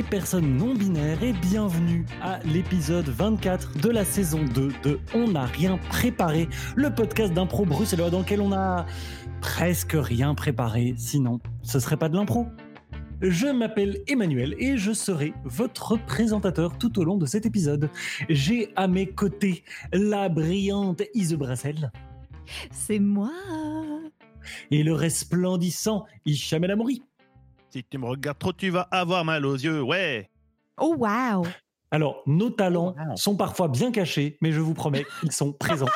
et personnes non binaires et bienvenue à l'épisode 24 de la saison 2 de On n'a rien préparé, le podcast d'impro bruxellois dans lequel on a presque rien préparé, sinon ce serait pas de l'impro. Je m'appelle Emmanuel et je serai votre présentateur tout au long de cet épisode. J'ai à mes côtés la brillante Ise Brassel C'est moi. et le resplendissant Hicham El Amouri. Si tu me regardes trop, tu vas avoir mal aux yeux, ouais. Oh wow. Alors, nos talents Oh, wow. sont parfois bien cachés, mais je vous promets qu'ils sont présents.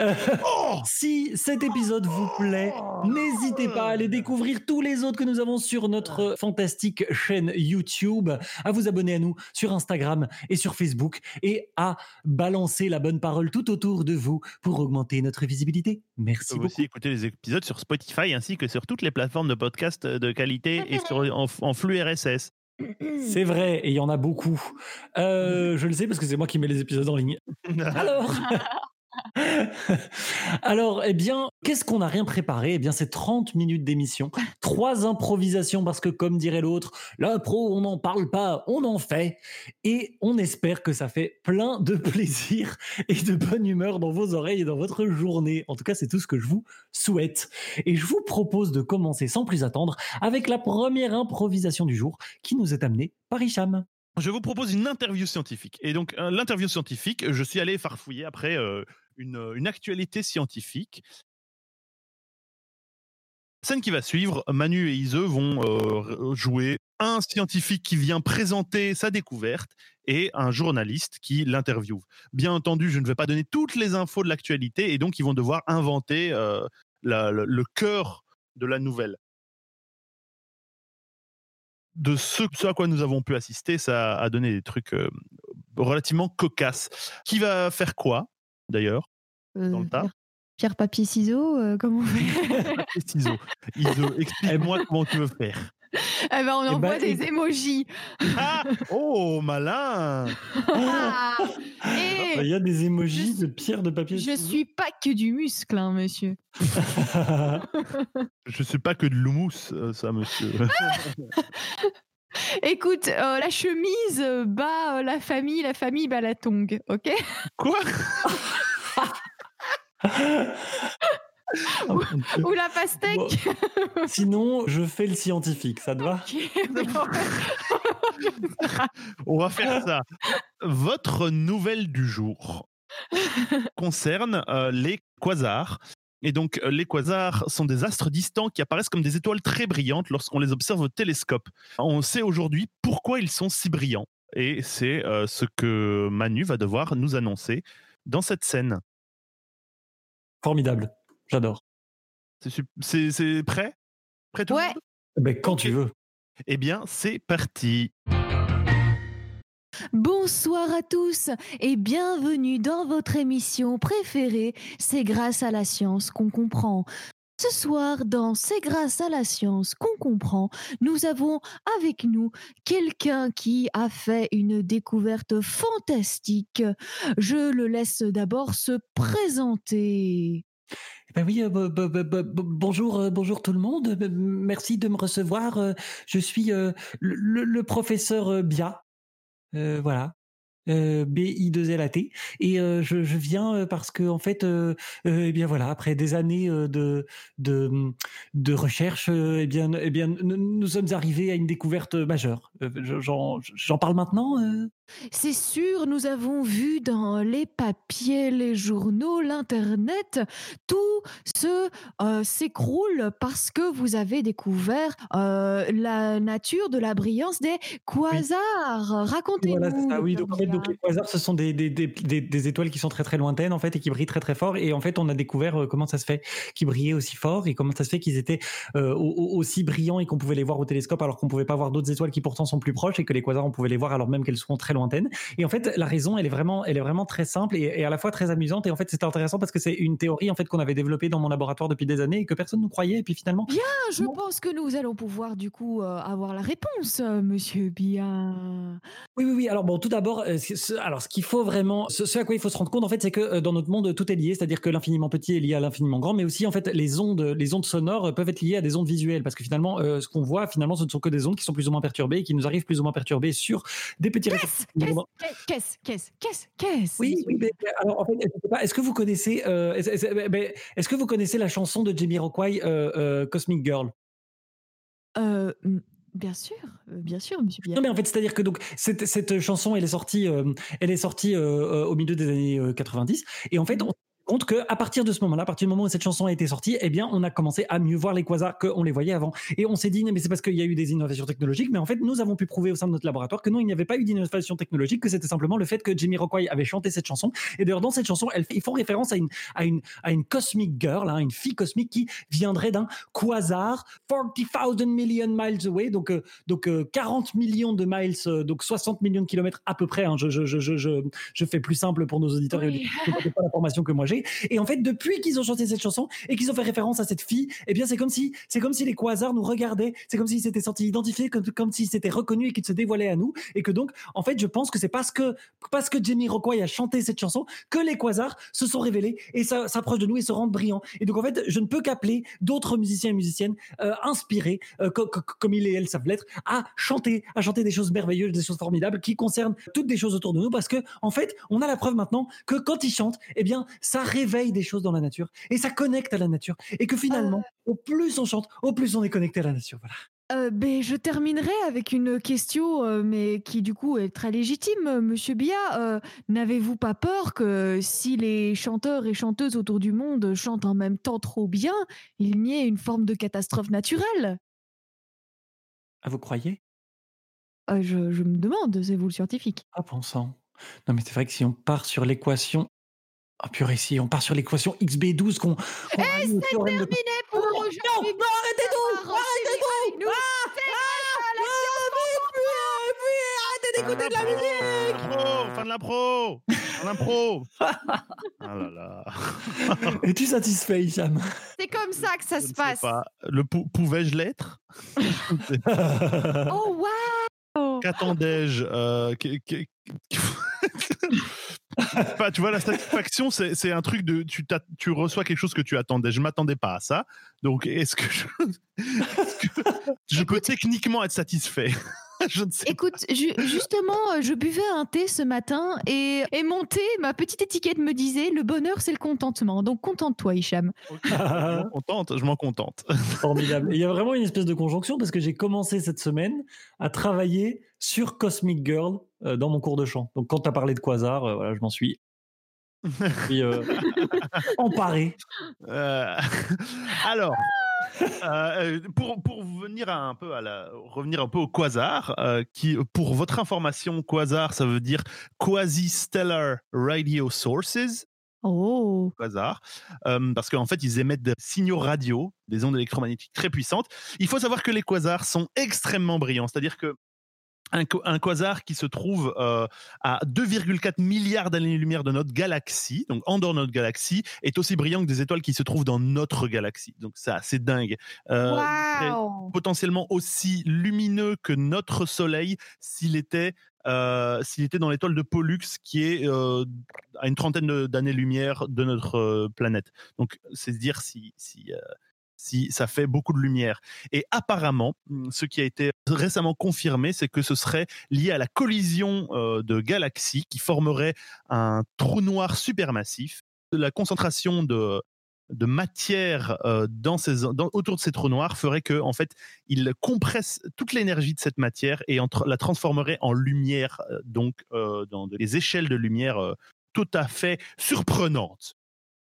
Euh, Oh si cet épisode vous plaît, n'hésitez pas à aller découvrir tous les autres que nous avons sur notre fantastique chaîne YouTube, à vous abonner à nous sur Instagram et sur Facebook, et à balancer la bonne parole tout autour de vous pour augmenter notre visibilité. Merci Vous pouvez beaucoup. aussi écouter les épisodes sur Spotify ainsi que sur toutes les plateformes de podcast de qualité et sur, en, en flux RSS. C'est vrai, et il y en a beaucoup. Euh, je le sais parce que c'est moi qui mets les épisodes en ligne. Alors, alors, eh bien, qu'est-ce qu'on n'a rien préparé? Eh bien, c'est 30 minutes d'émission, trois improvisations parce que, comme dirait l'autre, l'impro, on n'en parle pas, on en fait, et on espère que ça fait plein de plaisir et de bonne humeur dans vos oreilles et dans votre journée. En tout cas, c'est tout ce que je vous souhaite. Et je vous propose de commencer sans plus attendre avec la première improvisation du jour qui nous est amenée par Hicham. Je vous propose une interview scientifique. Et donc, euh, l'interview scientifique, je suis allé farfouiller après euh, une, une actualité scientifique. Scène qui va suivre, Manu et Ise vont euh, jouer un scientifique qui vient présenter sa découverte et un journaliste qui l'interviewe. Bien entendu, je ne vais pas donner toutes les infos de l'actualité et donc ils vont devoir inventer euh, le cœur de la nouvelle. De ce, ce à quoi nous avons pu assister, ça a donné des trucs euh, relativement cocasses. Qui va faire quoi, d'ailleurs Dans le tas? pierre, pierre, papier, ciseaux, euh, comment on fait? Les ciseaux. Iso, explique-moi comment tu veux faire. Eh ben, on Eh envoie ben, des émojis. Ah Oh, malin Ah. Il Et y a des emojis je- de pierre de papier. je suis pas que du muscle, hein, monsieur. Je suis pas que de l'houmous, euh, ça, monsieur. Écoute, euh, la chemise euh, bat euh, la famille, la famille bat la tongue, ok? Quoi? Ou la pastèque. Bon, Sinon, je fais le scientifique, ça te va On va faire ça. Votre nouvelle du jour concerne euh, les quasars. Et donc, euh, les quasars sont des astres distants qui apparaissent comme des étoiles très brillantes lorsqu'on les observe au télescope. On sait aujourd'hui pourquoi ils sont si brillants. Et c'est euh, ce que Manu va devoir nous annoncer dans cette scène. Formidable, j'adore. C'est sup- C'est c'est prêt? Prêt tout le Ouais. monde? Ben, quand tu veux. Eh bien, c'est parti. Bonsoir à tous et bienvenue dans votre émission préférée, C'est grâce à la science qu'on comprend. Ce soir, dans C'est grâce à la science qu'on comprend, nous avons avec nous quelqu'un qui a fait une découverte fantastique. Je le laisse d'abord se présenter. Ben oui, euh, bo- bo- bo- bo- bo- bonjour, euh, bonjour tout le monde. Euh, Merci de me recevoir. Je suis le, professeur Bia. Voilà. Euh, B-I-2-L-A-T. Et je, viens parce que, en fait, eh bien voilà, après des années de, de, recherche, eh bien, eh bien, nous, sommes arrivés à une découverte majeure. Je- J'en parle maintenant C'est sûr, nous avons vu dans les papiers, les journaux, l'Internet, tout se euh, s'écroule parce que vous avez découvert euh, la nature de la brillance des quasars. Racontez-nous. Voilà. Oui, donc, en fait, Docteur donc les quasars, ce sont des, des, des, étoiles qui sont très très lointaines en fait et qui brillent très très fort. Et en fait, on a découvert euh, comment ça se fait qu'ils brillaient aussi fort et comment ça se fait qu'ils étaient euh, au- au- aussi brillants et qu'on pouvait les voir au télescope alors qu'on pouvait pas voir d'autres étoiles qui pourtant sont plus proches et que les quasars on pouvait les voir alors même qu'elles sont très très lointaine. Et en fait, la raison, elle est vraiment, elle est vraiment très simple et, et à la fois très amusante. Et en fait, c'était intéressant parce que c'est une théorie en fait qu'on avait développée dans mon laboratoire depuis des années et que personne ne croyait. Et puis finalement, Bien, je pense que nous allons pouvoir du coup euh, avoir la réponse, euh, monsieur Bien. Oui, oui, oui. Alors bon, tout d'abord, euh, ce, alors ce qu'il faut vraiment, ce, ce à quoi il faut se rendre compte, en fait, c'est que dans notre monde, tout est lié, c'est-à-dire que l'infiniment petit est lié à l'infiniment grand, mais aussi en fait, les ondes, les ondes sonores peuvent être liées à des ondes visuelles, parce que finalement, ce qu'on voit, finalement, ce ne sont que des ondes qui sont plus ou moins perturbées et qui nous arrivent plus ou moins perturbées sur des petits récepteurs. Qu'est-ce Qu'est-ce Qu'est-ce Qu'est-ce Oui, oui, mais alors en fait, je sais pas, est-ce que vous connaissez, euh, est-ce que vous connaissez la chanson de Jamie Rockway, euh, euh, Cosmic Girl? Euh, Bien sûr, euh, bien sûr, monsieur Bien. Non mais en fait c'est-à-dire que donc cette, cette chanson elle est sortie euh, elle est sortie euh, euh, au milieu des années euh, 90 et en fait on se rend compte que à partir de ce moment-là, à partir du moment où cette chanson a été sortie, eh bien on a commencé à mieux voir les quasars qu'on les voyait avant et on s'est dit mais c'est parce qu'il y a eu des innovations technologiques mais en fait nous avons pu prouver au sein de notre laboratoire que non il n'y avait pas eu d'innovation technologique que c'était simplement le fait que Jimmy Rockway avait chanté cette chanson et d'ailleurs dans cette chanson elle ils font référence à une à une à une cosmic girl hein, une fille cosmique qui viendrait d'un quasar 40,000 million miles away donc euh, donc euh, 40 millions de miles, euh, donc 60 millions de kilomètres à peu près. hein. je, je, je, je, je, fais plus simple pour nos auditeurs et Oui. c'est pas l'information que moi Et en fait, depuis qu'ils ont chanté cette chanson et qu'ils ont fait référence à cette fille, eh bien c'est comme si c'est comme si les quasars nous regardaient, c'est comme s'ils s'étaient sentis identifiés, comme, comme s'ils s'étaient reconnus et qu'ils se dévoilaient à nous. Et que donc, en fait, je pense que c'est parce que parce que Jamie Rockway a chanté cette chanson que les quasars se sont révélés et s'approchent de nous et se rendent brillants. Et donc en fait, je ne peux qu'appeler d'autres musiciens et musiciennes euh, inspirés, euh, co- co- comme ils et elles savent l'être, à chanter, à chanter des choses merveilleuses, des choses formidables qui concernent toutes des choses autour de nous parce que en fait, on a la preuve maintenant que quand ils chantent, eh bien, ça réveille des choses dans la nature et ça connecte à la nature et que finalement, au plus on chante, au plus on est connecté à la nature. Voilà. Euh, ben, je terminerai avec une question, euh, mais qui du coup est très légitime, euh, Monsieur Bia. Euh, N'avez-vous pas peur que si les chanteurs et chanteuses autour du monde chantent en même temps trop bien, il n'y ait une forme de catastrophe naturelle? Ah, vous croyez? Euh, je, je me demande, c'est vous le scientifique. Ah, pensant. Non, mais c'est vrai que si on part sur l'équation. Ah, purée, si on part sur l'équation XB12 qu'on. qu Et c'est terminé pour non, aujourd'hui. non, arrêtez tout Bonsoir, Arrêtez tout Nous, Arrêtez d'écouter de la musique L'impro, fin de l'impro, fin d'impro. Ah là là. Es-tu satisfait, Hicham? C'est comme ça que ça Je se ne sais passe. pas. Le pou- pouvais-je l'être? Oh waouh Qu'attendais-je euh, Enfin, tu vois, la satisfaction, c'est un truc de. Tu, tu reçois quelque chose que tu attendais. Je m'attendais pas à ça. Donc, est-ce que je, est-ce que je peux techniquement être satisfait? Je ne sais Écoute, ju- justement, euh, je buvais un thé ce matin et, et mon thé, ma petite étiquette me disait le bonheur, c'est le contentement. Donc contente-toi, Hicham. pas. Je m'en contente. Je m'en contente. Formidable. Et il y a vraiment une espèce de conjonction parce que j'ai commencé cette semaine à travailler sur Cosmic Girl euh, dans mon cours de chant. Donc quand tu as parlé de Quasar, euh, voilà, je m'en suis, je suis, euh, emparé. Euh, alors, euh, pour, pour venir à un peu à la, revenir un peu au quasar, euh, qui, pour votre information, quasar, ça veut dire quasi-stellar radio sources. Oh, quasar, euh, parce qu'en fait, ils émettent des signaux radio, des ondes électromagnétiques très puissantes. Il faut savoir que les quasars sont extrêmement brillants, c'est-à-dire que un, qu- un quasar qui se trouve euh, à 2,4 milliards d'années-lumière de notre galaxie, donc en dehors de notre galaxie, est aussi brillant que des étoiles qui se trouvent dans notre galaxie. Donc ça, c'est dingue. Euh, potentiellement aussi lumineux que notre Soleil s'il était euh, s'il était dans l'étoile de Pollux qui est euh, à une trentaine d'années-lumière de notre planète. Donc c'est dire si si si ça fait beaucoup de lumière. Et apparemment, ce qui a été récemment confirmé, c'est que ce serait lié à la collision euh, de galaxies qui formerait un trou noir supermassif. La concentration de matière euh, dans ces, autour de ces trous noirs ferait que en fait il compresse toute l'énergie de cette matière et la transformerait en lumière euh, donc dans des échelles de lumière tout à fait surprenantes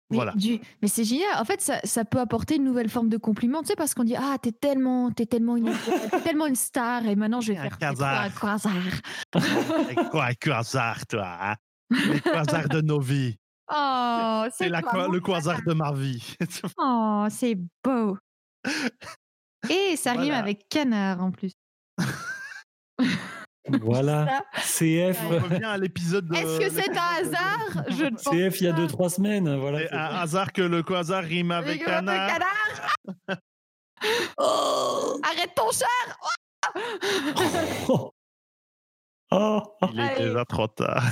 Mais, voilà du- mais c'est génial. En fait, ça, ça peut apporter une nouvelle forme de compliment, tu sais, parce qu'on dit ah t'es tellement, t'es tellement une, t'es tellement une star et maintenant je vais Un faire un quasar. Quoi un quasar toi hein? Les quasars de nos vies Oh, c'est le quasar de ma vie Oh, c'est beau. Et ça rime avec canard en plus. Voilà. CF. On revient à l'épisode de. Est-ce que c'est un hasard? Je ne pense CF il y a pas. 2-3 semaines. Voilà. C'est un hasard que le quasar rime avec canard. canard. Arrête ton chat Oh. Oh. Il est Allez. déjà trop tard.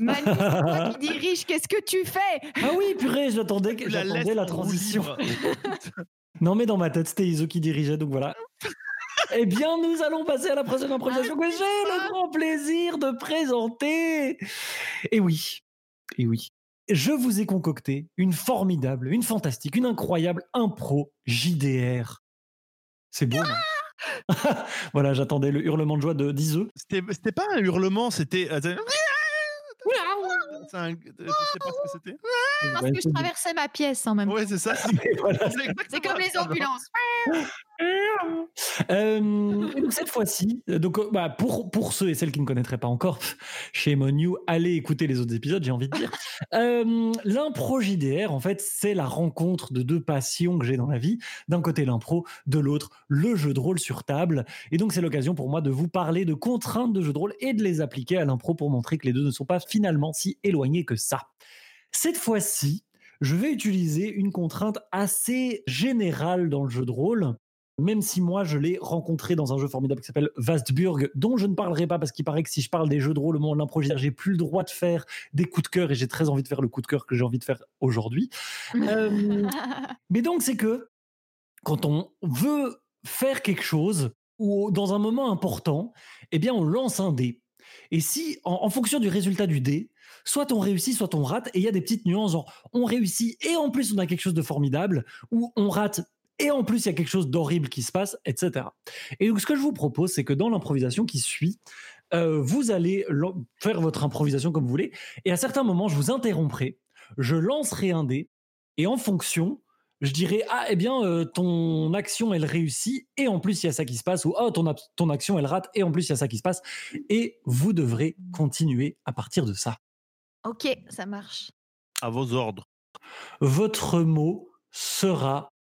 Manu, c'est toi qui dirige, qu'est-ce que tu fais? Ah oui, purée, j'attendais la la transition. Non, mais dans ma tête, c'était Iso qui dirigeait, donc voilà. eh bien, nous allons passer à la prochaine improvisation que j'ai le grand plaisir de présenter. Et oui, et oui, je vous ai concocté une formidable, une fantastique, une incroyable impro JDR. C'est beau, non Voilà, j'attendais le hurlement de joie de d'Iseux. C'était c'était pas un hurlement, c'était. euh, un- Je sais pas ce que c'était. Parce que je traversais ma pièce en même temps. Ouais, c'est ça. Voilà, C'est comme les ambulances. Euh, donc cette fois-ci, donc euh, bah, pour pour ceux et celles qui ne connaîtraient pas encore, chez on You, allez écouter les autres épisodes, j'ai envie de dire. Euh, l'impro JDR, en fait, c'est la rencontre de deux passions que j'ai dans la vie. D'un côté l'impro, de l'autre le jeu de rôle sur table. Et donc c'est l'occasion pour moi de vous parler de contraintes de jeu de rôle et de les appliquer à l'impro pour montrer que les deux ne sont pas finalement si éloignés que ça. Cette fois-ci, je vais utiliser une contrainte assez générale dans le jeu de rôle même si moi je l'ai rencontré dans un jeu formidable qui s'appelle Vastburg, dont je ne parlerai pas parce qu'il paraît que si je parle des jeux de rôle au moment de l'improvisation, j'ai plus le droit de faire des coups de cœur et j'ai très envie de faire le coup de cœur que j'ai envie de faire aujourd'hui. Euh, mais donc c'est que quand on veut faire quelque chose ou dans un moment important, eh bien on lance un dé. Et si, en, en fonction du résultat du dé, soit on réussit, soit on rate, et il y a des petites nuances, genre on réussit et en plus on a quelque chose de formidable, ou on rate et en plus il y a quelque chose d'horrible qui se passe, etc. Et donc ce que je vous propose, c'est que dans l'improvisation qui suit, euh, vous allez faire votre improvisation comme vous voulez, et à certains moments, je vous interromprai, je lancerai un dé, et en fonction, je dirais ah eh bien euh, ton action elle réussit et en plus il y a ça qui se passe ou oh ton, ab- ton action elle rate et en plus il y a ça qui se passe et vous devrez continuer à partir de ça. ok, ça marche. À vos ordres. Votre mot sera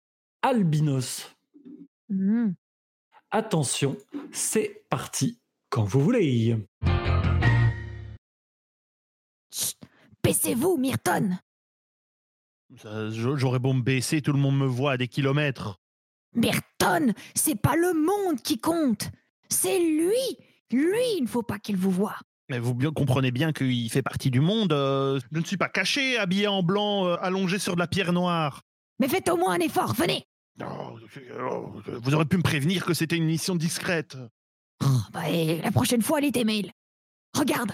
albinos. Hmm. Attention, c'est parti quand vous voulez. Chut, Baissez-vous, Myrton J'aurais beau me baisser, tout le monde me voit à des kilomètres. Myrton, c'est pas le monde qui compte. C'est lui. Lui, il ne faut pas qu'il vous voie. Mais vous comprenez bien qu'il fait partie du monde. euh, je ne suis pas caché, habillé en blanc, euh, allongé sur de la pierre noire. Mais faites au moins un effort, venez. Oh, euh, vous aurez pu me prévenir que c'était une mission discrète. Oh, bah, et la prochaine fois, lit tes mails. Regarde,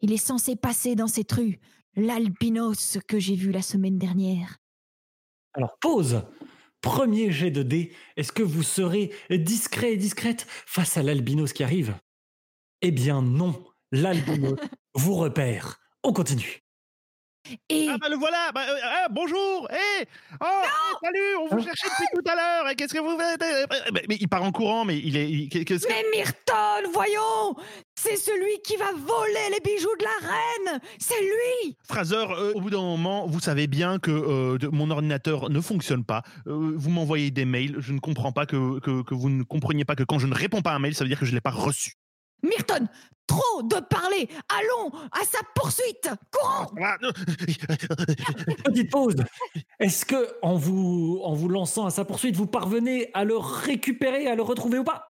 il est censé passer dans cette rue, l'albinos que j'ai vu la semaine dernière. Alors pause. Premier jet de dés. Est-ce que vous serez discret et discrète face à l'albinos qui arrive? Eh bien non. L'albinos vous repère. On continue. Et Ah bah le voilà bah, euh, ah, Bonjour Eh Oh eh, Salut On vous cherchait depuis tout à l'heure Et qu'est-ce que vous faites Eh, mais, mais il part en courant, mais il est... il- qu'est-ce que- Mais Myrton, voyons C'est celui qui va voler les bijoux de la reine C'est lui Fraser, euh, au bout d'un moment, vous savez bien que euh, de- mon ordinateur ne fonctionne pas. Euh, vous m'envoyez des mails, je ne comprends pas que, que, que vous ne compreniez pas que quand je ne réponds pas à un mail, ça veut dire que je ne l'ai pas reçu. Myrton, trop de parler Allons à sa poursuite Courons Petite pause. Est-ce que en vous en vous lançant à sa poursuite, vous parvenez à le récupérer, à le retrouver ou pas?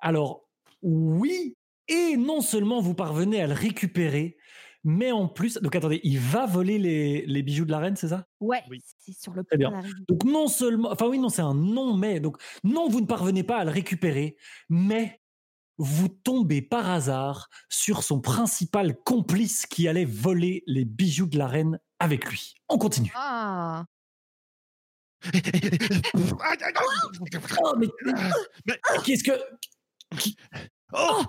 Alors oui, et non seulement vous parvenez à le récupérer, mais en plus, donc attendez, il va voler les, les bijoux de la reine, c'est ça? Ouais, Oui. c'est sur le d'arriver. Donc non seulement, enfin oui, non, c'est un non mais. Donc non, vous ne parvenez pas à le récupérer, mais vous tombez par hasard sur son principal complice qui allait voler les bijoux de la reine avec lui. On continue. Ah. Oh, mais Mais- qu'est-ce que Oh.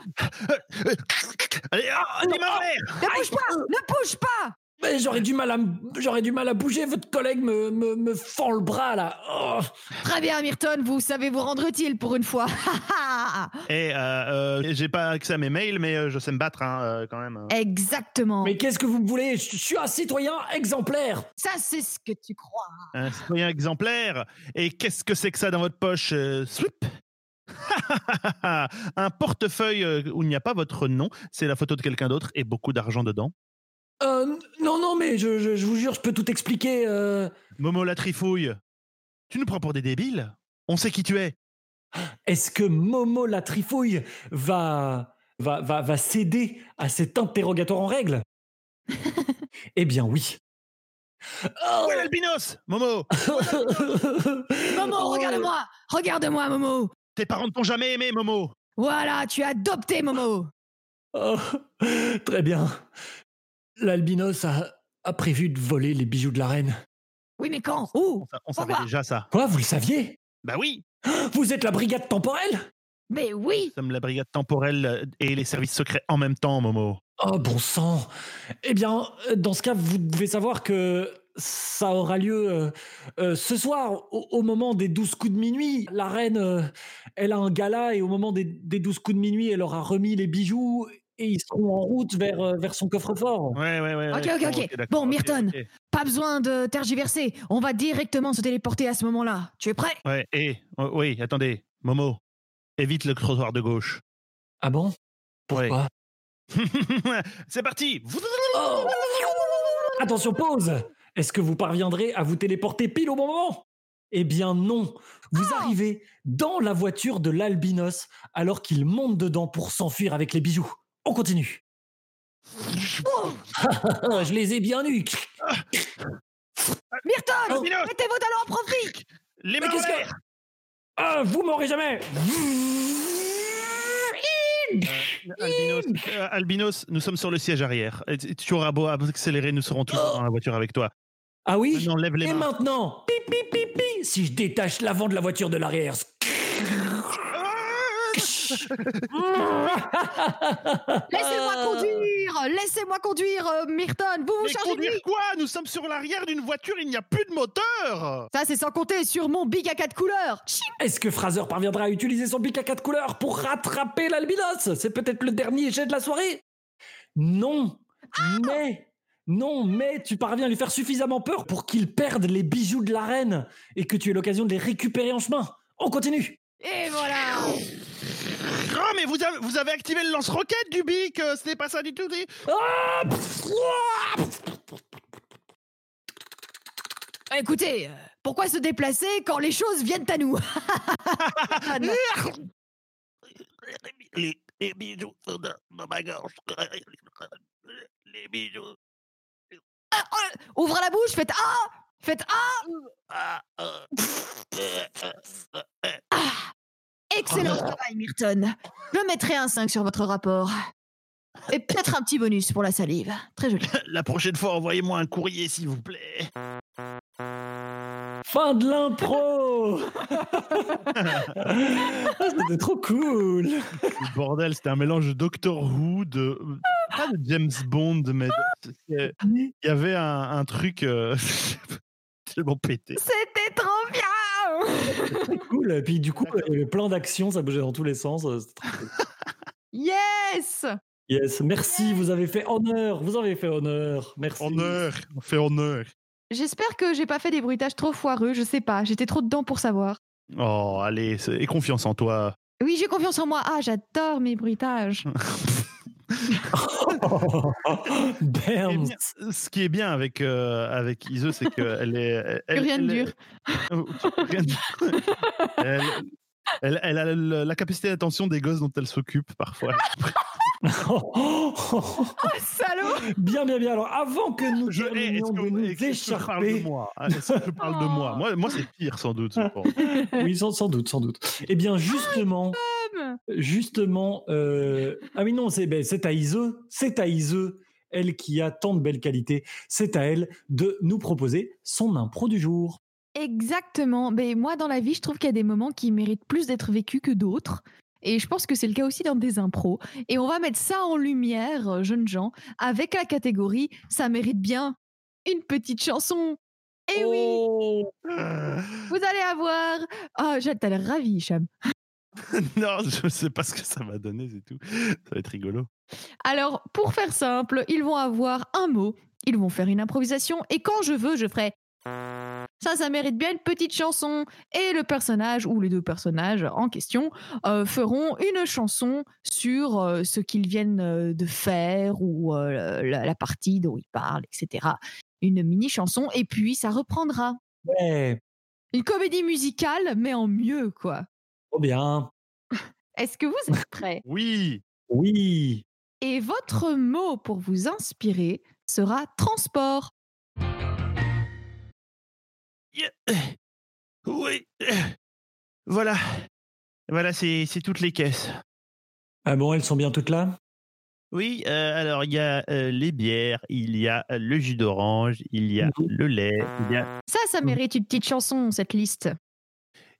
Allez, ah, dis-moi en l'air Ne bouge pas Ne bouge pas. Mais j'aurais du mal à m- j'aurais du mal à bouger. Votre collègue me me, me fend le bras là. Oh. Très bien, Myrton, vous savez vous rendre utile pour une fois. Et euh, euh, j'ai pas accès à mes mails, mais euh, je sais me battre hein, euh, quand même. Exactement. Mais qu'est-ce que vous me voulez? Je suis un citoyen exemplaire. Ça, c'est ce que tu crois. Un citoyen exemplaire? Et qu'est-ce que c'est que ça dans votre poche euh, un portefeuille où il n'y a pas votre nom, c'est la photo de quelqu'un d'autre et beaucoup d'argent dedans. Euh, non, non, mais je, je- je vous jure, je peux tout expliquer. euh. Momo la trifouille. Tu nous prends pour des débiles On sait qui tu es. Est-ce que Momo la trifouille va, va, va, va céder à cet interrogatoire en règle? Eh bien, oui. Oh Où est l'albinos Momo? Momo, Oh. regarde-moi Regarde-moi, Momo Tes parents ne t'ont jamais aimé, Momo Voilà, tu as adopté Momo Oh, Très bien. L'albinos a, a prévu de voler les bijoux de la reine. Oui, mais quand? Où? On, sa- on savait Pourquoi déjà ça. Quoi, vous le saviez? Bah oui Vous êtes la brigade temporelle? Mais oui Nous sommes la brigade temporelle euh, et les services secrets en même temps, Momo. Oh, bon sang Eh bien, euh, dans ce cas, vous devez savoir que ça aura lieu euh, euh, ce soir, au, au moment des 12 coups de minuit. La reine, euh, elle a un gala et au moment des, des 12 coups de minuit, elle aura remis les bijoux et ils seront en route vers, euh, vers son coffre-fort. Ouais, ouais, ouais. Ok, ouais, ok, ok. Bon, Myrton. Pas besoin de tergiverser, on va directement se téléporter à ce moment-là. Tu es prêt? Ouais, et, oh, oui, attendez, Momo, évite le trottoir de gauche. Ah bon? Pourquoi? C'est parti Oh Attention, pause Est-ce que vous parviendrez à vous téléporter pile au bon moment? Eh bien non Vous Oh arrivez dans la voiture de l'albinos alors qu'il monte dedans pour s'enfuir avec les bijoux. On continue. Oh Je les ai bien eus. Myrton Albinos Mettez vos talons en profit Les Mais mains en qu'est-ce que- l'air Ah, vous m'aurez jamais Albinos, euh, Albinos, nous sommes sur le siège arrière. Et Tu tu auras beau accélérer, nous serons toujours Oh. dans la voiture avec toi. Ah oui Maintenant, lève les Et mains. maintenant Pi, pi, pi, pi, Si je détache l'avant de la voiture de l'arrière. Laissez-moi conduire Laissez-moi conduire, euh, Myrton. Vous vous Mais chargez de conduire quoi? Nous sommes sur l'arrière d'une voiture, il n'y a plus de moteur! Ça, c'est sans compter sur mon big à quatre couleurs. Est-ce que Fraser parviendra à utiliser son pic à quatre couleurs pour rattraper l'albinos? C'est peut-être le dernier jet de la soirée? Non. Mais non, mais tu parviens à lui faire suffisamment peur pour qu'il perde les bijoux de la reine et que tu aies l'occasion de les récupérer en chemin. On continue. Et voilà Oh, mais vous avez, vous avez activé le lance-roquette du bic euh, Ce n'est pas ça du tout dit. Ah Pff, ouah Écoutez, euh, pourquoi se déplacer quand les choses viennent à nous Non. les, les bijoux sont dans, dans ma gorge. Les bijoux. Ah, ah, Ouvrez la bouche, faites Ah Faites Ah Ah, euh, euh, euh, euh, euh. Excellent travail, Myrton. Je mettrai un 5 sur votre rapport. Et peut-être un petit bonus pour la salive. Très joli. La prochaine fois, envoyez-moi un courrier, s'il vous plaît. Fin de l'intro Ah, C'était trop cool bordel, c'était un mélange de Doctor Who, de. Pas de James Bond, mais. Il y avait un, un truc. euh, tellement pété. C'était trop bien Très cool. Et puis du coup, il y avait plein d'actions, ça bougeait dans tous les sens. euh, c'était très cool. Yes Yes, merci, vous avez fait honneur, vous avez fait honneur. Merci. Honneur, on fait honneur. J'espère que j'ai pas fait des bruitages trop foireux, je sais pas. J'étais trop dedans pour savoir. Oh, allez, aie confiance en toi. Oui, j'ai confiance en moi. Ah, j'adore mes bruitages. Bien- Ce qui est bien avec, euh, avec Ise, c'est qu'elle est. Elle, rien de elle- dur. Oh, rien de dur. elle, elle- elle a le- la capacité d'attention des gosses dont elle s'occupe parfois. Oh, salaud bien, bien, bien. Alors, avant que nous Je- est-ce terminions que- de nous est-ce que je parle de écharper, moi? Ah, Est-ce que je parle de moi? Moi, moi c'est pire sans doute. oui, sans, sans doute, sans doute. Eh bien, justement, justement, euh, ah oui, non, c'est ben, c'est à Ise, c'est à Ise, elle qui a tant de belles qualités, c'est à elle de nous proposer son impro du jour. Exactement. Mais moi, dans la vie, je trouve qu'il y a des moments qui méritent plus d'être vécus que d'autres. Et je pense que c'est le cas aussi dans des impros. Et on va mettre ça en lumière, euh, jeunes gens, avec la catégorie Ça mérite bien une petite chanson. Et oui, Oh. vous allez avoir. Ah, j'ai- t'as l'air ravi, Hicham. non, je sais pas ce que ça va donner, c'est tout. Ça va être rigolo. Alors, pour faire simple, ils vont avoir un mot, ils vont faire une improvisation, et quand je veux, je ferai. Ça, ça mérite bien une petite chanson. Et le personnage, ou les deux personnages en question, euh, feront une chanson sur euh, ce qu'ils viennent euh, de faire ou euh, la, la partie dont ils parlent, etc. Une mini-chanson, et puis ça reprendra. Ouais, Une comédie musicale, mais en mieux, quoi. Trop bien. Est-ce que vous êtes prêts? Oui. Oui. Et votre mot pour vous inspirer sera transport. Yeah. Oui. Voilà. Voilà, c'est c'est toutes les caisses. Ah bon, elles sont bien toutes là? Oui, euh, alors il y a euh, les bières, il y a euh, le jus d'orange, il y a le lait, il y a, Ça, ça mérite une petite chanson, cette liste.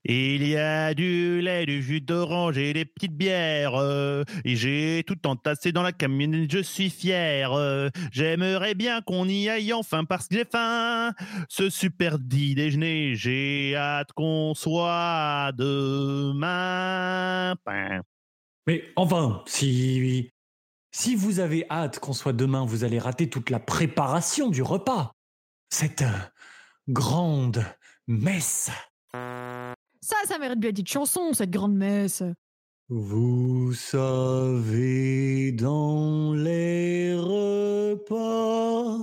Il y a du lait, du jus d'orange et des petites bières. euh, et j'ai tout entassé dans la camionnette, je suis fier. euh, J'aimerais bien qu'on y aille enfin parce que j'ai faim. Ce super dit déjeuner, j'ai hâte qu'on soit demain. Mais enfin, si, si vous avez hâte qu'on soit demain, vous allez rater toute la préparation du repas. Cette euh, grande messe. Ça, ça mérite bien une chanson, cette grande messe. Vous savez, dans les repas,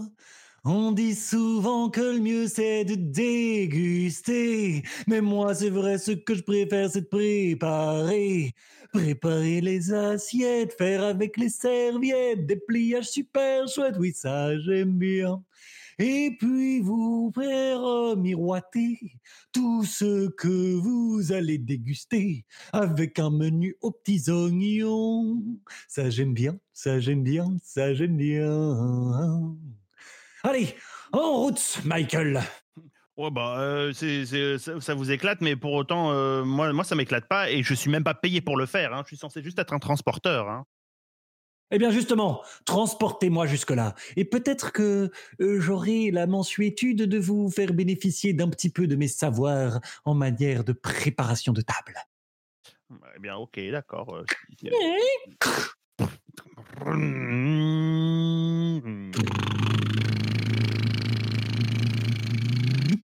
on dit souvent que le mieux c'est de déguster. Mais moi, c'est vrai, ce que je préfère, c'est de préparer. Préparer les assiettes, faire avec les serviettes, des pliages super chouettes, oui, ça j'aime bien. Et puis vous faire miroiter tout ce que vous allez déguster avec un menu aux petits oignons. Ça j'aime bien, ça j'aime bien, ça j'aime bien. Allez, en route, Michael. Ouais, bah, euh, ça vous éclate, mais pour autant, euh, moi, moi, ça m'éclate pas et je suis même pas payé pour le faire. hein. Je suis censé juste être un transporteur. hein. Eh bien justement, transportez-moi jusque-là. Et peut-être que euh, j'aurai la mensuétude de vous faire bénéficier d'un petit peu de mes savoirs en matière de préparation de table. Eh bien, ok, d'accord. euh, si-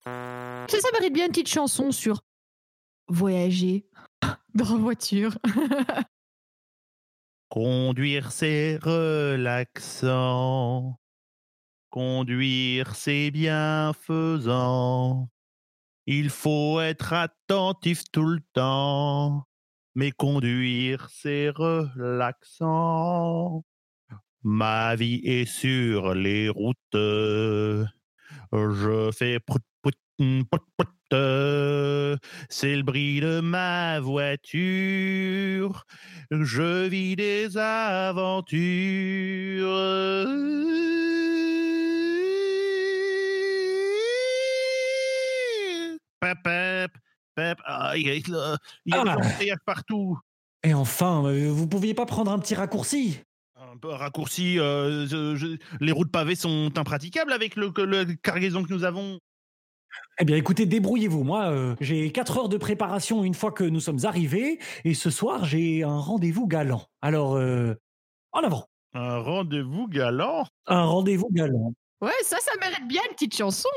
Ça, ça mérite bien une petite chanson sur voyager dans la voiture. Conduire, c'est relaxant. Conduire, c'est bienfaisant. Il faut être attentif tout le temps. Mais conduire, c'est relaxant. Ma vie est sur les routes. Je fais C'est le bruit de ma voiture. Je vis des aventures. Pep, pep, pep. Ah, il y a, il y a des Ah. embouteillages partout. Et enfin, euh, vous pouviez pas prendre un petit raccourci? Un peu raccourci. euh, je- je- les routes pavées sont impraticables avec le, le cargaison que nous avons. Eh bien, écoutez, débrouillez-vous. Moi, euh, j'ai quatre heures de préparation une fois que nous sommes arrivés, et ce soir, j'ai un rendez-vous galant. Alors, euh, en avant. Un rendez-vous galant? Un rendez-vous galant. Ouais, ça, ça mérite bien une petite chanson.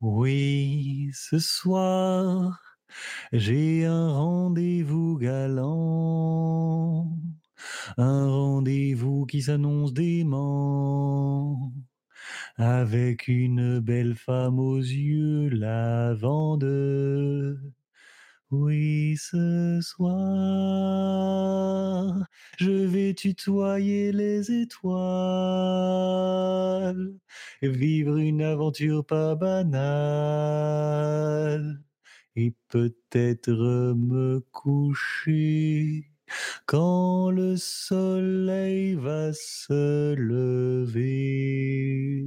Oui, ce soir, j'ai un rendez-vous galant. Un rendez-vous qui s'annonce dément. Avec une belle femme aux yeux lavande. Oui, ce soir, je vais tutoyer les étoiles, vivre une aventure pas banale, et peut-être me coucher quand le soleil va se lever.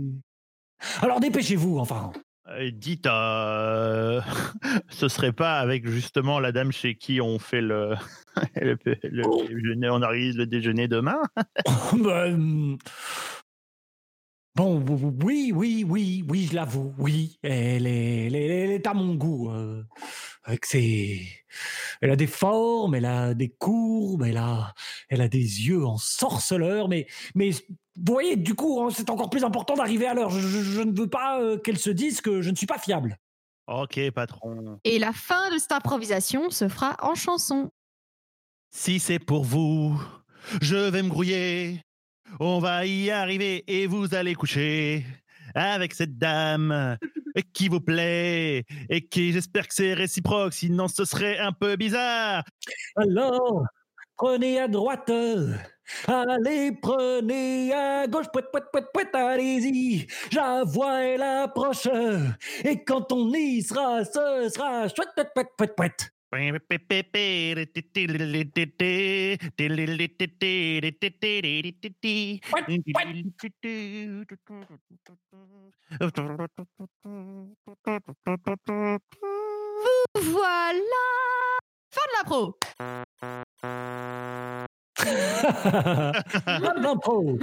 Alors dépêchez-vous, enfin. Euh, dites, euh, ce serait pas avec justement la dame chez qui on fait le, le, le Oh. déjeuner, on organise le déjeuner demain? Bah, hum, Bon, oui, oui, oui, oui, je l'avoue, oui, elle est, elle est, elle est à mon goût. euh, avec ses, elle a des formes, elle a des courbes, elle a, elle a des yeux en sorceleur, mais, mais vous voyez, du coup, hein, c'est encore plus important d'arriver à l'heure. Je, je- je ne veux pas euh, qu'elle se dise que je ne suis pas fiable. Ok, patron. Et la fin de cette improvisation se fera en chanson. Si c'est pour vous, je vais me grouiller. On va y arriver et vous allez coucher avec cette dame qui vous plaît? Et qui j'espère que c'est réciproque, sinon ce serait un peu bizarre. Alors, prenez à droite. Allez, prenez à gauche. Pouet, pouet, pouet, pouet, allez-y. La voix, elle approche. Et quand on y sera, ce sera chouette, pouet, pouet, pouet. Voilà. Fin de la pro Fin de la pro Wouh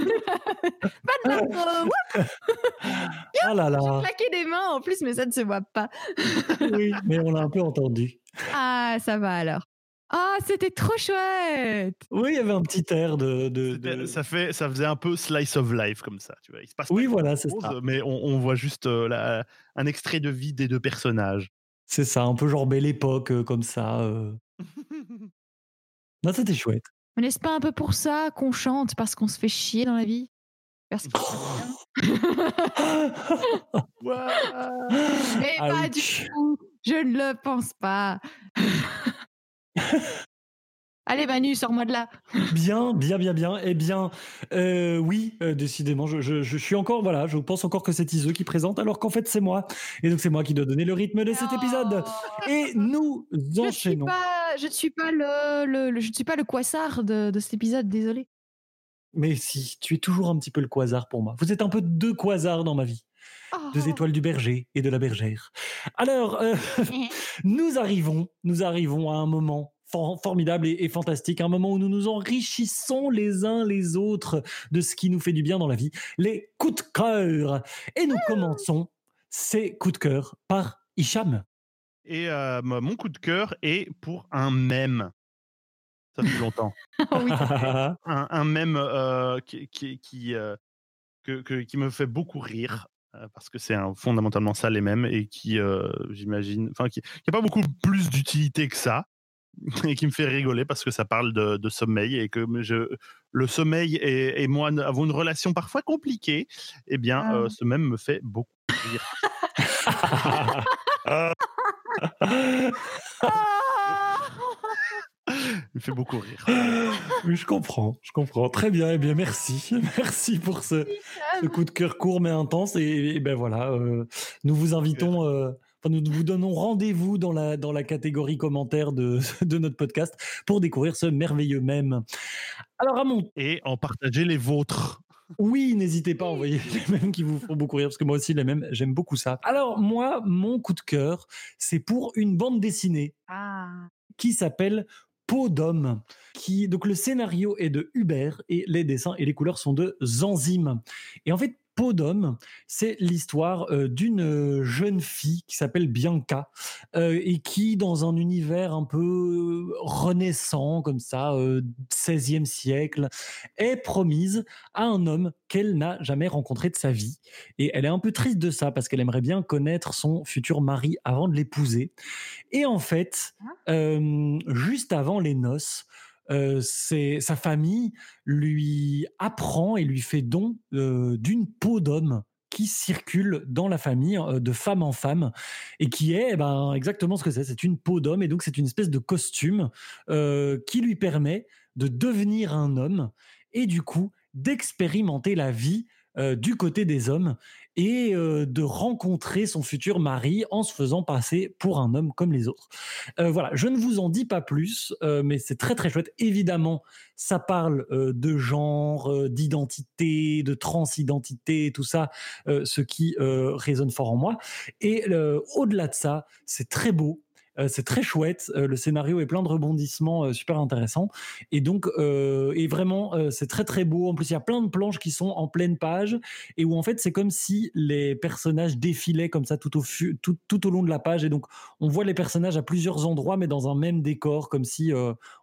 Ah là là. Claquer des mains en plus, mais ça ne se voit pas. Oui, mais on l'a un peu entendu. Ah, ça va alors. Ah, c'était trop chouette Oui, il y avait un petit air de. de- Ça, fait, ça faisait un peu slice of life comme ça. Tu vois. Il se passe pas Oui, voilà, c'est ça. mais on, on voit juste euh, la- un extrait de vie des deux personnages. C'est ça, un peu genre belle époque, euh, comme ça. euh. Non, c'était chouette. Mais n'est-ce pas un peu pour ça qu'on chante Parce qu'on se fait chier dans la vie? Parce que... Mais pas du tout. Je ne le pense pas Allez Manu, sors-moi de là Bien, bien, bien, bien. Eh bien, euh, oui, euh, décidément, je, je- je suis encore, voilà, je pense encore que c'est Iseux qui présente, alors qu'en fait, c'est moi. Et donc, c'est moi qui dois donner le rythme de cet épisode. Et nous Oh. Je ne suis enchaînons. pas, je ne suis pas le, le- le- je ne suis pas le de, de cet épisode, désolé. Mais si, tu es toujours un petit peu le quasar pour moi. Vous êtes un peu deux quasars dans ma vie. Oh. Deux étoiles du berger et de la bergère. Alors, euh, nous arrivons, nous arrivons à un moment for- formidable et, et fantastique, un moment où nous nous enrichissons les uns les autres de ce qui nous fait du bien dans la vie, les coups de cœur. Et nous commençons ces coups de cœur par Hicham. Et euh, mon coup de cœur est pour un mème. Ça fait longtemps. Oh oui. un, un mème euh, qui, qui, qui, euh, que- que- qui me fait beaucoup rire. Parce que c'est un- fondamentalement ça les mêmes et qui, euh, j'imagine, enfin, qui n'a pas beaucoup plus d'utilité que ça et qui me fait rigoler parce que ça parle de, de sommeil et que je, le sommeil et, et moi avons une relation parfois compliquée. Eh bien, Ah. euh, ce même me fait beaucoup rire. Il me fait beaucoup rire. Oui, je comprends, je comprends. Très bien, eh bien, merci. Merci pour ce, ce coup de cœur court mais intense. Et, et ben voilà, euh, nous vous invitons, euh, enfin, nous vous donnons rendez-vous dans la, dans la catégorie commentaires de, de notre podcast pour découvrir ce merveilleux mème. Alors, à mon Et en partager les vôtres. oui, n'hésitez pas à envoyer les mêmes qui vous font beaucoup rire, parce que moi aussi, les mêmes, j'aime beaucoup ça. Alors, moi, mon coup de cœur, c'est pour une bande dessinée Ah. qui s'appelle Peau d'homme. Qui, donc le scénario est de Hubert et les dessins et les couleurs sont de Zanzime. Et en fait, Peau d'homme, c'est l'histoire euh, d'une euh, jeune fille qui s'appelle Bianca euh, et qui, dans un univers un peu renaissant, comme ça, euh, 16e siècle, est promise à un homme qu'elle n'a jamais rencontré de sa vie. Et elle est un peu triste de ça parce qu'elle aimerait bien connaître son futur mari avant de l'épouser. Et en fait, euh, juste avant les noces, sa famille lui apprend et lui fait don d'une peau d'homme qui circule dans la famille de femme en femme et qui est eh ben, exactement ce que c'est. C'est une peau d'homme et donc c'est une espèce de costume qui lui permet de devenir un homme et du coup d'expérimenter la vie du côté des hommes et euh, de rencontrer son futur mari en se faisant passer pour un homme comme les autres. Euh, voilà, je ne vous en dis pas plus, euh, mais c'est très très chouette. Évidemment, ça parle de genre, d'identité, de transidentité, tout ça, ce qui résonne fort en moi. Et au-delà de ça, c'est très beau. Euh, c'est très chouette. Euh, le scénario est plein de rebondissements euh, super intéressants. Et donc, et vraiment, c'est très très beau. En plus, il y a plein de planches qui sont en pleine page et où en fait, c'est comme si les personnages défilaient comme ça tout au, tout, tout au long de la page. Et donc, on voit les personnages à plusieurs endroits, mais dans un même décor, comme si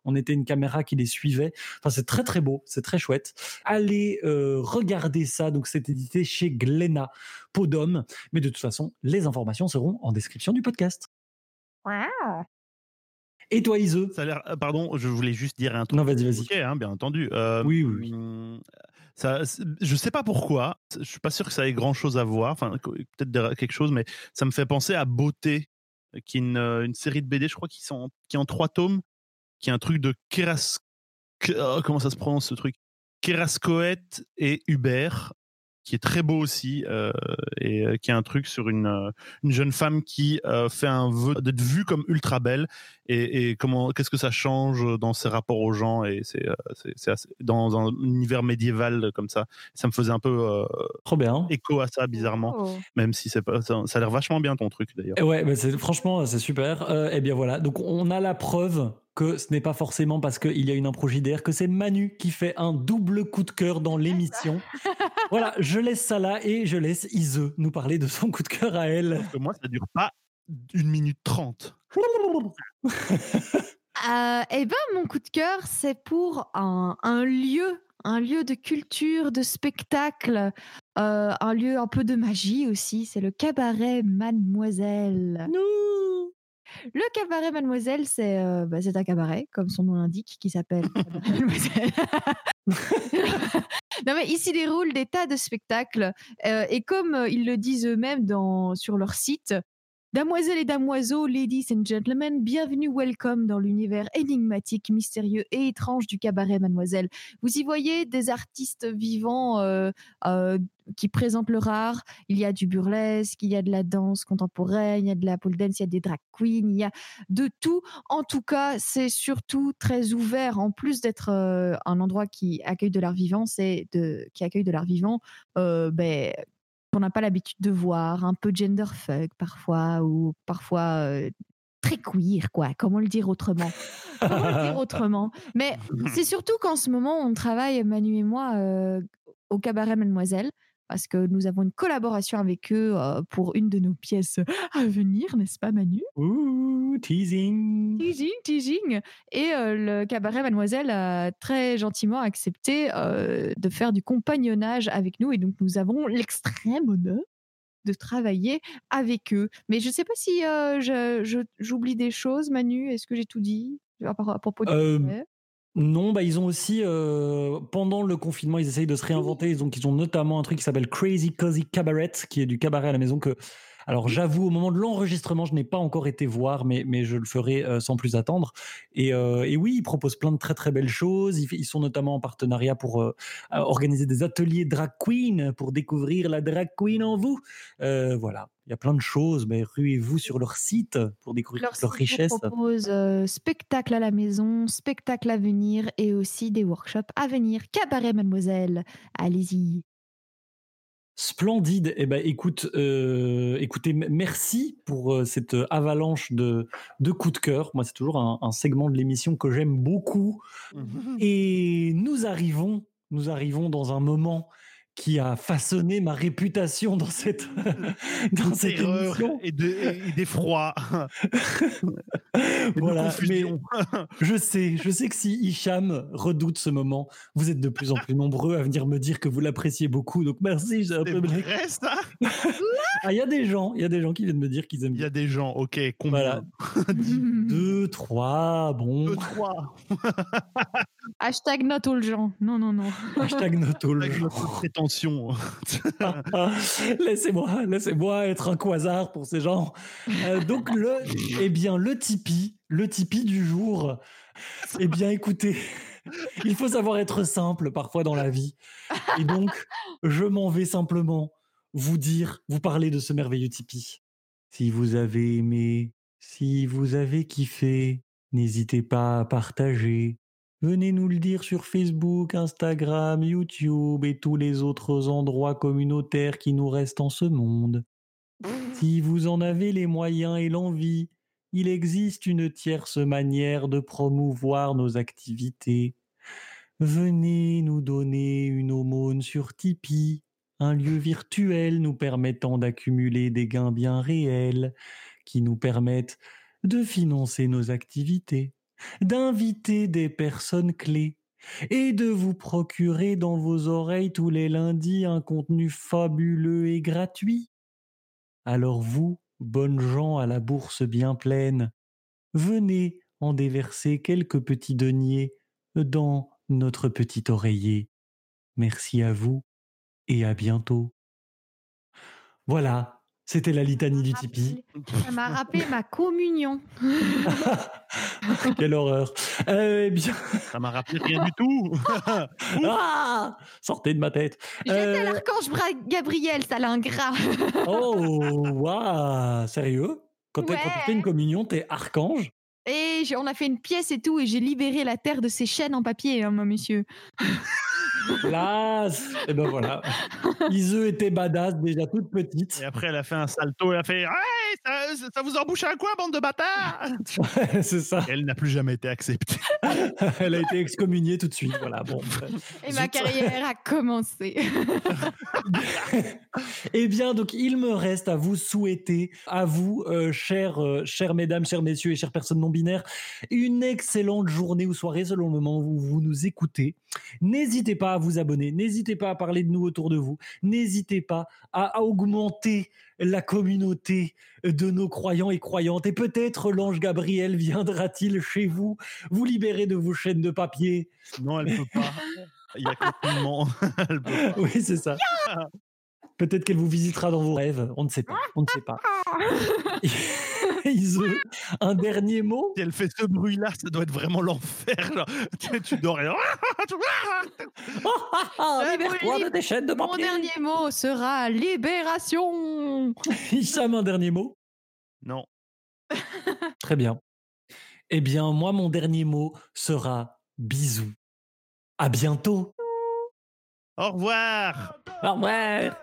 on était une caméra qui les suivait. Enfin, c'est très très beau, c'est très chouette. Allez euh, regarder ça. Donc, c'est édité chez Glénat, d'homme. Mais de toute façon, les informations seront en description du podcast. Et toi, Ise Ça a l'air. euh, Pardon, je voulais juste dire un truc. Non, vas-y, vas-y. Ok, hein, bien entendu. Euh, Oui, oui, oui. Ça, je sais pas pourquoi. Je suis pas sûr que ça ait grand chose à voir. Enfin, peut-être quelque chose, mais ça me fait penser à Beauté, qui est une, euh, une série de BD, je crois, qui sont qui est en trois tomes, qui est un truc de Keras. Ke- oh, comment ça se prononce ce truc? Kerascoët et Hubert, qui est très beau aussi, euh, et euh, qui est un truc sur une, euh, une jeune femme qui euh, fait un vœu d'être vue comme ultra belle et, et comment qu'est-ce que ça change dans ses rapports aux gens et c'est euh, dans un univers médiéval comme ça ça me faisait un peu euh, Trop bien. écho à ça bizarrement Oh. même si c'est pas ça, ça a l'air vachement bien ton truc d'ailleurs Ouais, bah c'est, franchement, c'est super. Euh, eh bien voilà, donc on a la preuve que ce n'est pas forcément parce qu'il y a une impro JDR que c'est Manu qui fait un double coup de cœur dans l'émission. voilà, je laisse ça là et je laisse Ise nous parler de son coup de cœur à elle. Parce que moi ça dure pas une minute trente Euh, eh ben, mon coup de cœur, c'est pour un, un lieu, un lieu de culture, de spectacle, euh, un lieu un peu de magie aussi. C'est le cabaret Mademoiselle. Le cabaret Mademoiselle, c'est euh, bah, c'est un cabaret, comme son nom l'indique, qui s'appelle Mademoiselle. non mais ici déroulent des tas de spectacles euh, et comme euh, ils le disent eux-mêmes dans sur leur site, Damoiselles et damoiseaux, ladies and gentlemen, bienvenue, welcome dans l'univers énigmatique, mystérieux et étrange du cabaret Mademoiselle. Vous y voyez des artistes vivants euh, euh, qui présentent leur art. Il y a du burlesque, il y a de la danse contemporaine, il y a de la pole dance, il y a des drag queens, il y a de tout. En tout cas, c'est surtout très ouvert. En plus d'être euh, un endroit qui accueille de l'art vivant, c'est de qui accueille de l'art vivant. Euh, ben, qu'on n'a pas l'habitude de voir, un peu genderfuck parfois, ou parfois euh, très queer, quoi. Comment le dire autrement? Comment le dire autrement? Mais c'est surtout qu'en ce moment, on travaille, Manu et moi, euh, au cabaret Mademoiselle, parce que nous avons une collaboration avec eux euh, pour une de nos pièces à venir, n'est-ce pas, Manu? Ouh, teasing. Teasing, teasing. Et euh, le cabaret Mademoiselle a très gentiment accepté euh, de faire du compagnonnage avec nous. Et donc, nous avons l'extrême honneur de travailler avec eux. Mais je ne sais pas si euh, j'oublie des choses, Manu. Est-ce que j'ai tout dit à, propos du Euh, Non, bah ils ont aussi euh, pendant le confinement, ils essayent de se réinventer. Donc ils ont notamment un truc qui s'appelle Crazy Cozy Cabaret, qui est du cabaret à la maison que. Alors j'avoue, au moment de l'enregistrement, je n'ai pas encore été voir, mais, mais je le ferai euh, sans plus attendre. Et, euh, et oui, ils proposent plein de très très belles choses. Ils, ils sont notamment en partenariat pour euh, organiser des ateliers drag queen pour découvrir la drag queen en vous. Voilà, il y a plein de choses, mais ruez-vous sur leur site pour découvrir Leur leur richesse. vous propose euh, spectacle à la maison, spectacle à venir et aussi des workshops à venir. Cabaret Mademoiselle, allez-y. Splendide. Eh ben, écoute, euh, écoutez, merci pour euh, cette euh, avalanche de, de coups de cœur. Moi, c'est toujours un, un segment de l'émission que j'aime beaucoup. Et nous arrivons, nous arrivons dans un moment qui a façonné ma réputation dans cette, dans cette émission. et, de, d'effroi de Voilà, mais confusion. je sais, je sais que si Hicham redoute ce moment, vous êtes de plus en plus nombreux à venir me dire que vous l'appréciez beaucoup. Donc merci, j'ai un peu vrai ça? Ah, il y a des gens, il y a des gens qui viennent me dire qu'ils aiment Il y a des gens, ok, combien? Voilà. Deux, trois, bon. Deux, trois. Hashtag not all gens. Non, non, non. Hashtag. Avec notre prétention. laissez-moi, laissez-moi être un quasar pour ces gens. Euh, donc le, eh bien le Tipeee, le Tipeee du jour. Eh bien écoutez, il faut savoir être simple parfois dans la vie. Et donc je m'en vais simplement vous dire, vous parler de ce merveilleux Tipeee. Si vous avez aimé, si vous avez kiffé, n'hésitez pas à partager. Venez nous le dire sur Facebook, Instagram, YouTube et tous les autres endroits communautaires qui nous restent en ce monde. Si vous en avez les moyens et l'envie, il existe une tierce manière de promouvoir nos activités. Venez nous donner une aumône sur Tipeee, un lieu virtuel nous permettant d'accumuler des gains bien réels qui nous permettent de financer nos activités, d'inviter des personnes clés et de vous procurer dans vos oreilles tous les lundis un contenu fabuleux et gratuit. Alors vous, bonnes gens à la bourse bien pleine, venez en déverser quelques petits deniers dans notre petit oreiller. Merci à vous et à bientôt. Voilà, c'était la litanie du Tipeee. Ça m'a rappelé ma communion. Quelle horreur. Euh, eh bien, Ça m'a rappelé rien du tout. ah sortez de ma tête. J'étais Euh, l'archange Bra- Gabriel, sale ingrat. oh, waouh, sérieux? Quand tu fais Ouais. une communion, t'es archange? Et j'ai- on a fait une pièce et tout, et j'ai libéré la terre de ses chaînes en papier, hein, moi, monsieur. Classe Et ben voilà. Iseu était badass déjà toute petite. Et après, elle a fait un salto et elle a fait Hey, ça, ça vous embouche à quoi, bande de bâtards C'est ça. Elle n'a plus jamais été acceptée. Elle a été excommuniée tout de suite. Voilà. Bon. Et ma carrière a commencé. Eh bien, donc, il me reste à vous souhaiter, à vous, euh, chers, euh, chères mesdames, chers messieurs et chères personnes non binaires, une excellente journée ou soirée selon le moment où vous nous écoutez. N'hésitez pas à vous abonner, n'hésitez pas à parler de nous autour de vous, n'hésitez pas à, à augmenter la communauté de nos croyants et croyantes. Et peut-être l'ange Gabriel viendra-t-il chez vous, vous libérer de vos chaînes de papier. Non, elle peut pas. Il y a confinement. Pas. Oui, c'est ça. Peut-être qu'elle vous visitera dans vos rêves. On ne sait pas. On ne sait pas. Iseu, un dernier mot? Si elle fait ce bruit-là, ça doit être vraiment l'enfer. Tu, tu dors et... Libère-toi de tes chaînes de Mon dernier mot sera libération. Hicham, un dernier mot? Non. Très bien. Eh bien, moi, mon dernier mot sera bisous. À bientôt. Au revoir Au revoir.